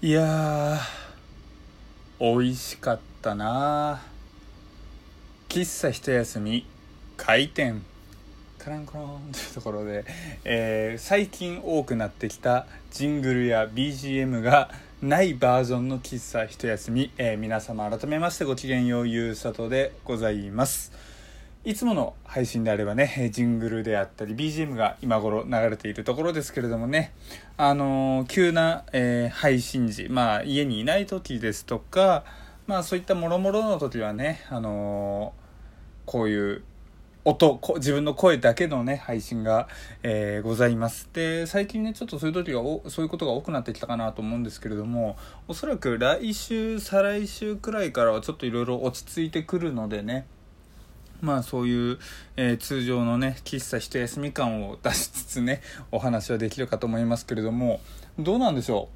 いやー美味しかったな。喫茶一休み開店。カランコロンというところで、えー最近多くなってきたジングルや BGM がないバージョンの喫茶一休み、えー皆様改めましてごきげんようゆうさとでございます。いつもの配信であればね、ジングルであったり BGM が今頃流れているところですけれどもね、あのー急な、えー配信時、まあ家にいない時ですとか、まあそういったもろもろの時はね、あのーこういう音自分の声だけのね配信が、えーございます。で最近ねちょっとそういう時がそういうことが多くなってきたかなと思うんですけれどもおそらく来週再来週くらいからはちょっといろいろ落ち着いてくるのでねまあそういう、えー通常のね喫茶一休み感を出しつつね お話はできるかと思いますけれどもどうなんでしょ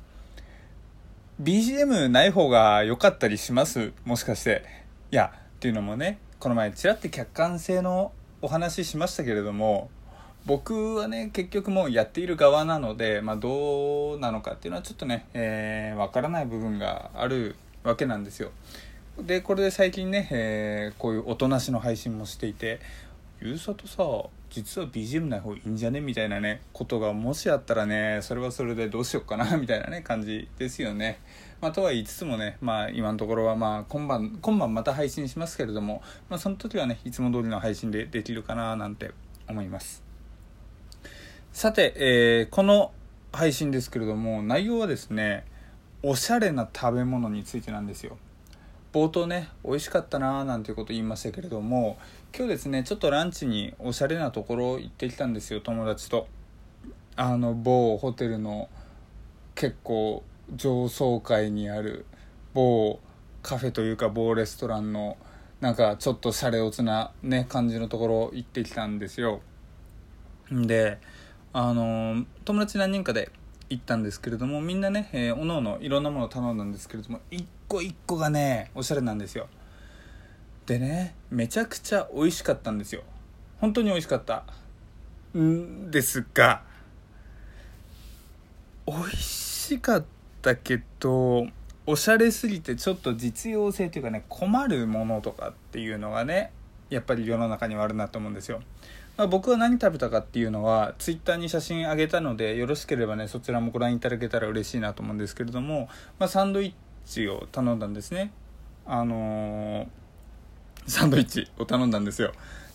う？BGM ない方が良かったりします？もしかして。いやっていうのもねこの前ちらって客観性のお話しましたけれども僕はね結局もうやっている側なので、まあ、どうなのかっていうのはちょっとね、えーわからない部分があるわけなんですよ。でこれで最近ね、えーこういう音なしの配信もしていてゆうさとさ実は BGM ない方がいいんじゃね？みたいなねことがもしあったらねそれはそれでどうしようかな みたいなね感じですよね。まあ、とは言いつつもね、まあ、今のところはまあ今晩今晩また配信しますけれども、まあ、その時はねいつも通りの配信でできるかななんて思います。さて、えーこの配信ですけれども内容はですねおしゃれな食べ物についてなんですよ。冒頭ね美味しかったなーなんていうこと言いましたけれども今日ですねちょっとランチにおしゃれなところ行ってきたんですよ友達と。あの某ホテルの結構上層階にある某カフェというか某レストランのなんかちょっとシャレオツなね感じのところ行ってきたんですよ。であの友達何人かで行ったんですけれどもみんなね、えー、おのおのいろんなものを頼んだんですけれども一個一個がねおしゃれなんですよ。でねめちゃくちゃ美味しかったんですよ。本当に美味しかった。んですが美味しかったけどおしゃれすぎてちょっと実用性というかね困るものとかっていうのがねやっぱり世の中にはあるなと思うんですよ。まあ、僕は何食べたかっていうのはツイッターに写真あげたのでよろしければねそちらもご覧いただけたら嬉しいなと思うんですけれども、まあ、サンドイッチを頼んだんですね。あのーサンドイッチを頼んだんですよ。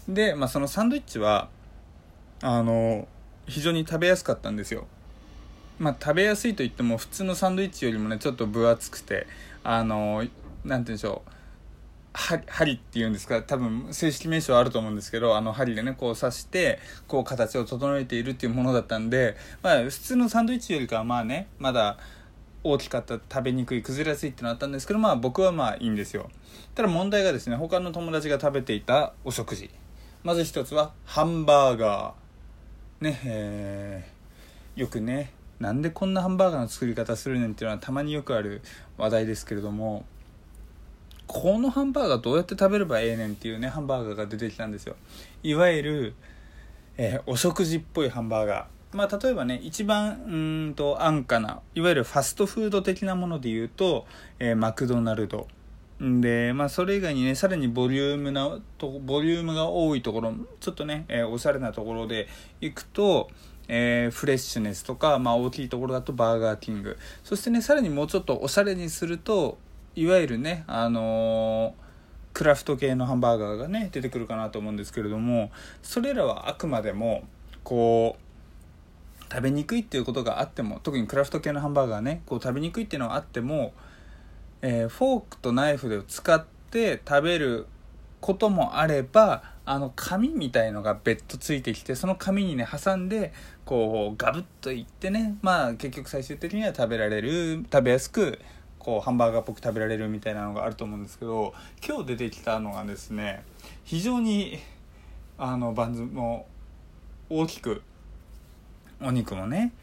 で、まあ、そのサンドイッチはあのー非常に食べやすかったんですよ。まあ食べやすいと言っても普通のサンドイッチよりもねちょっと分厚くてあのーて言うんでしょう。針っていうんですか？多分正式名称はあると思うんですけどあの針でねこう刺してこう形を整えているっていうものだったんで、まあ、普通のサンドイッチよりかはまあねまだ大きかった食べにくい崩れやすいってのあったんですけどまあ僕はまあいいんですよ。ただ問題がですね他の友達が食べていたお食事。まず一つはハンバーガー。ねえよくねなんでこんなハンバーガーの作り方するねんっていうのはたまによくある話題ですけれどもこのハンバーガーどうやって食べればええねんっていうねハンバーガーが出てきたんですよ。いわゆる、えーお食事っぽいハンバーガー。まあ例えばね一番うんと安価ないわゆるファストフード的なもので言うと、えーマクドナルド。でまあそれ以外にねさらにボリュームなとボリュームが多いところちょっとね、えーおしゃれなところで行くとえーフレッシュネスとか、まあ、大きいところだとバーガーキング。そしてねさらにもうちょっとおしゃれにするといわゆるねあのークラフト系のハンバーガーがね出てくるかなと思うんですけれどもそれらはあくまでもこう食べにくいっていうことがあっても特にクラフト系のハンバーガーねこう食べにくいっていうのがあっても、えーフォークとナイフで使って食べることもあればあの紙みたいのが別途ついてきてその紙にね挟んでこうガブッといってねまあ結局最終的には食べられる食べやすくこうハンバーガーっぽく食べられるみたいなのがあると思うんですけど今日出てきたのがですね非常にあのバンズも大きくお肉もね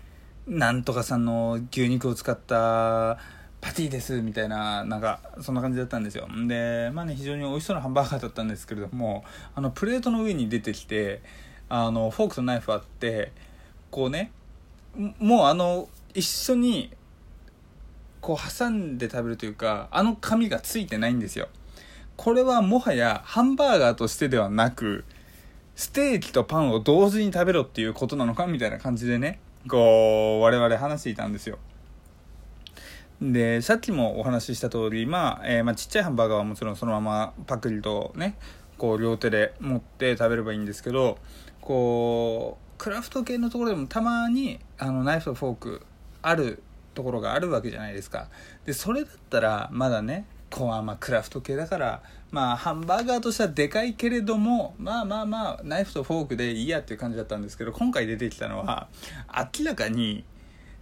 なんとかさんの牛肉を使ったパティですみたいななんかそんな感じだったんですよ。でまあね非常に美味しそうなハンバーガーだったんですけれどもあのプレートの上に出てきてあのフォークとナイフあってこうねもうあの一緒にこう挟んで食べるというかあの紙がついてないんですよ。これはもはやハンバーガーとしてではなくステーキとパンを同時に食べろっていうことなのかみたいな感じでねこう我々話していたんですよ。でさっきもお話しした通り、まあえー、まあちっちゃいハンバーガーはもちろんそのままパクリとねこう両手で持って食べればいいんですけどこうクラフト系のところでもたまにあのナイフとフォークあるところがあるわけじゃないですか。でそれだったらまだねこうまあクラフト系だからまあハンバーガーとしてはでかいけれどもまあまあまあナイフとフォークでいいやっていう感じだったんですけど今回出てきたのは明らかに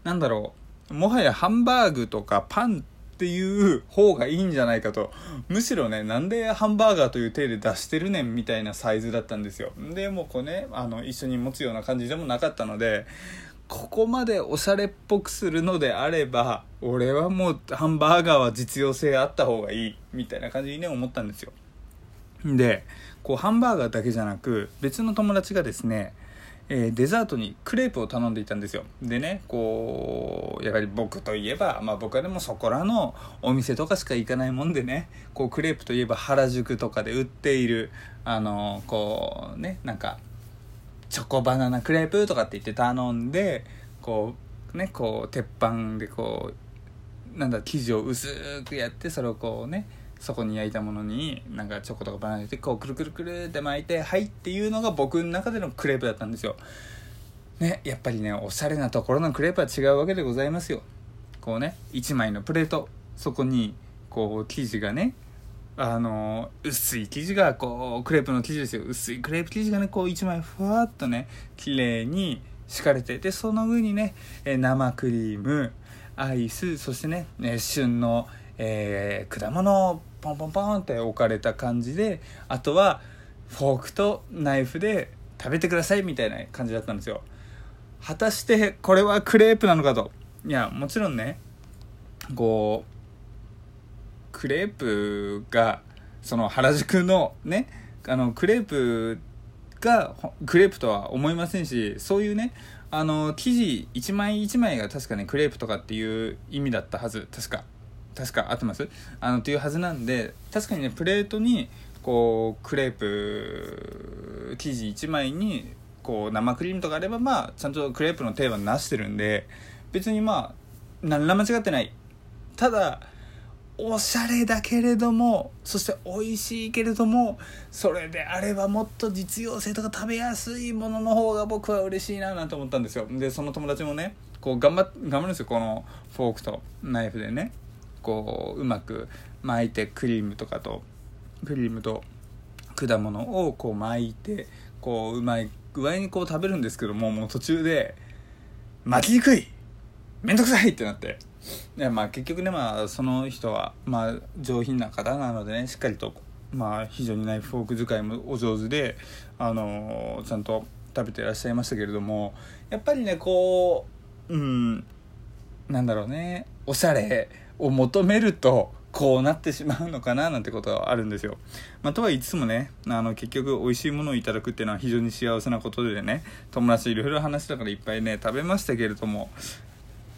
なんだろうもはやハンバーグとかパンっていう方がいいんじゃないかと。むしろねなんでハンバーガーという体で出してるねんみたいなサイズだったんですよ。でもうこうねあの一緒に持つような感じでもなかったのでここまでおしゃれっぽくするのであれば俺はもうハンバーガーは実用性あった方がいいみたいな感じにね思ったんですよ。でこうハンバーガーだけじゃなく別の友達がですねえ、デザートにクレープを頼んでいたんですよ。でねこうやはり僕といえば、まあ、僕はでもそこらのお店とかしか行かないもんでねこうクレープといえば原宿とかで売っているあのこうねなんかチョコバナナクレープとかって言って頼んでこうねこう鉄板でこうなんだ生地を薄くやってそれをこうねそこに焼いたものになんかチョコとかバナナでこうくるくるくるって巻いてはいっていうのが僕の中でのクレープだったんですよ。ねやっぱりねおしゃれなところのクレープは違うわけでございますよ。こうね1枚のプレートそこにこう生地がねあの薄い生地がこうクレープの生地ですよ。薄いクレープ生地がねこう1枚ふわっとね綺麗に敷かれてでその上にね生クリームアイスそしてね旬の、えー、果物をポンポンポンって置かれた感じであとはフォークとナイフで食べてくださいみたいな感じだったんですよ。果たしてこれはクレープなのかと。いやもちろんねこうクレープがその原宿のねあのクレープがクレープとは思いませんしそういうねあの生地1枚1枚が確かねクレープとかっていう意味だったはず確か。確か合ってます？あのっていうはずなんで確かにねプレートにこうクレープ生地1枚にこう生クリームとかあればまあちゃんとクレープの定番なしてるんで別にまあ何ら間違ってない。ただおしゃれだけれどもそして美味しいけれどもそれであればもっと実用性とか食べやすいものの方が僕は嬉しいななんて思ったんですよ。でその友達もねこう頑張頑張るんですよ。このフォークとナイフでね。こううまく巻いてクリームとかとクリームと果物をこう巻いてこううまい具合にこう食べるんですけどももう途中で巻きにくいめんどくさいってなって。でまあ結局ねまあその人はまあ上品な方なのでねしっかりとまあ非常にナイフフォーク使いもお上手であのちゃんと食べてらっしゃいましたけれどもやっぱりねこううんなんだろうねおしゃれを求めるとこうなってしまうのかななんてことはあるんですよ。まあ、とはいつつもねあの結局美味しいものをいただくっていうのは非常に幸せなことでね友達いろいろ話したからいっぱいね食べましたけれども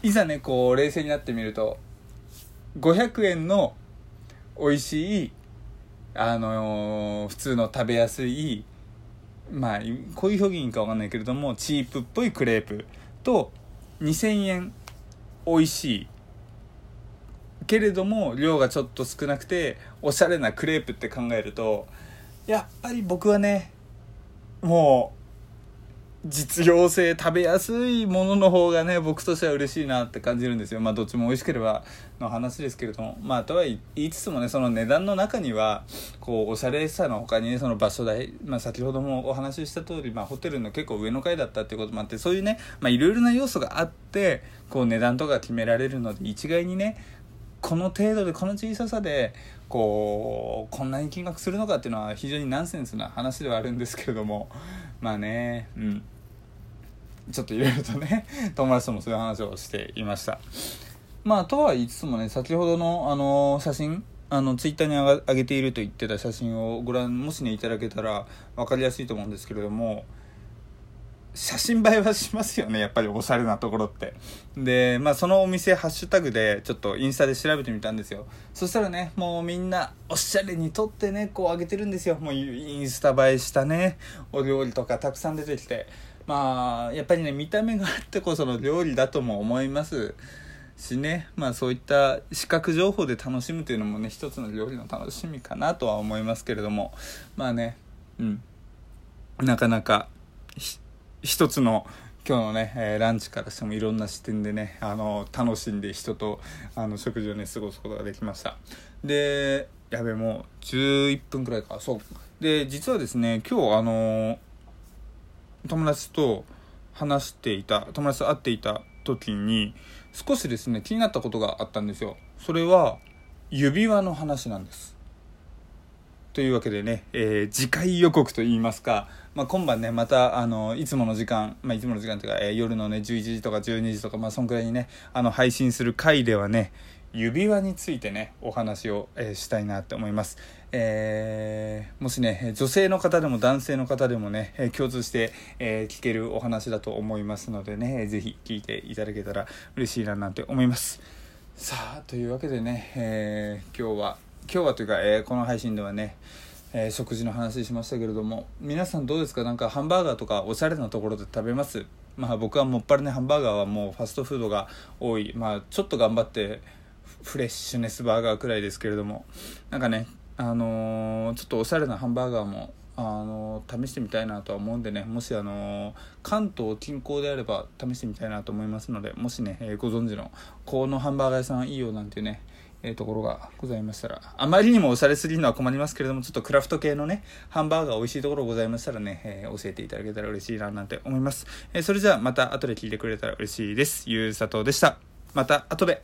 いざねこう冷静になってみると500円の美味しいあのー、普通の食べやすいまあこういう表現か分かんないけれどもチープっぽいクレープと2000円美味しい。けれども量がちょっと少なくておしゃれなクレープって考えるとやっぱり僕はねもう実用性食べやすいものの方がね僕としては嬉しいなって感じるんですよ。まあどっちも美味しければの話ですけれども。まあとは言いつつもねその値段の中にはこうおしゃれさの他にねその場所代、まあ、先ほどもお話しした通りまあホテルの結構上の階だったっていうこともあってそういうねまあいろいろな要素があってこう値段とか決められるので一概にねこの程度でこの小ささでこうこんなに金額するのかっていうのは非常にナンセンスな話ではあるんですけれども。まあねうん。ちょっといろいろとね 友達ともそういう話をしていました。まあとは言いつつもね先ほどのあの写真あのツイッターに上げていると言ってた写真をご覧もしねいただけたら分かりやすいと思うんですけれども写真映えはしますよねやっぱりおしゃれなところって。でまあそのお店ハッシュタグでちょっとインスタで調べてみたんですよ。そしたらねもうみんなおしゃれに撮ってねこう上げてるんですよ。もうインスタ映えしたねお料理とかたくさん出てきて。まあやっぱりね見た目があってこその料理だとも思います。しねまあそういった視覚情報で楽しむというのもね一つの料理の楽しみかなとは思いますけれども。まあねうん。なかなか一つの今日のね、えー、ランチからしてもいろんな視点でねあの楽しんで人とあの食事をね過ごすことができました。でやべもう11分くらいか。そう。で実はですね今日あの友達と話していた友達と会っていた時に少しですね気になったことがあったんですよ。それは指輪の話なんです。というわけでね、えー、次回予告といいますか、まあ、今晩ねまたあのいつもの時間、まあ、いつもの時間というか、えー、夜のね11時とか12時とかまあそんくらいにねあの配信する回ではね指輪についてねお話を、えー、したいなって思います、えー、もしね女性の方でも男性の方でもね共通して、えー、聞けるお話だと思いますのでね是非聞いていただけたら嬉しいななんて思います。さあというわけでね、え今日は今日はというか、えこの配信ではねえ、食事の話しましたけれども皆さんどうですか？なんかハンバーガーとかおしゃれなところで食べます？まあ僕はもっぱらねハンバーガーはもうファストフードが多い。まあちょっと頑張ってフレッシュネスバーガーくらいですけれどもなんかねあのー、ちょっとおしゃれなハンバーガーもあの試してみたいなとは思うんでねもしあの関東近郊であれば試してみたいなと思いますのでもしね、えー、ご存知のこのハンバーガー屋さんいいよなんていうねえー、ところがございましたらあまりにもおしゃれすぎるのは困りますけれどもちょっとクラフト系のねハンバーガー美味しいところございましたらね、えー、教えていただけたら嬉しいななんて思います、え、それじゃあまた後で聞いてくれたら嬉しいです。ゆうさとでした。また後で。